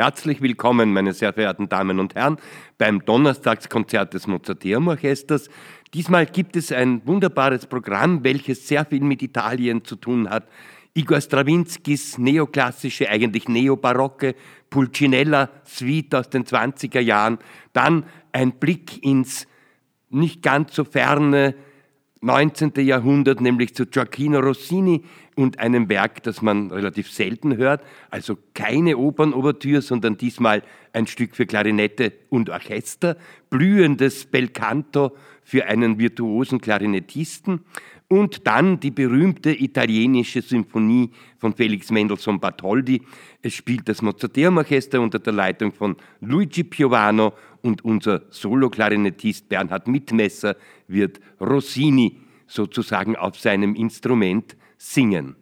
Herzlich willkommen, meine sehr verehrten Damen und Herren, beim Donnerstagskonzert des Mozarteum Orchesters. Diesmal gibt es ein wunderbares Programm, welches sehr viel mit Italien zu tun hat. Igor Strawinskys neoklassische, eigentlich neobarocke Pulcinella Suite aus den 20er Jahren, dann ein Blick ins nicht ganz so ferne 19. Jahrhundert, nämlich zu Gioacchino Rossini und einem Werk, das man relativ selten hört, also keine Opernouvertüre, sondern diesmal ein Stück für Klarinette und Orchester, blühendes Belcanto für einen virtuosen Klarinettisten. Und dann die berühmte italienische Symphonie von Felix Mendelssohn Bartholdy. Es spielt das Mozarteum Orchester unter der Leitung von Luigi Piovano. Und unser Solo-Klarinettist Bernhard Mitmesser wird Rossini sozusagen auf seinem Instrument singen.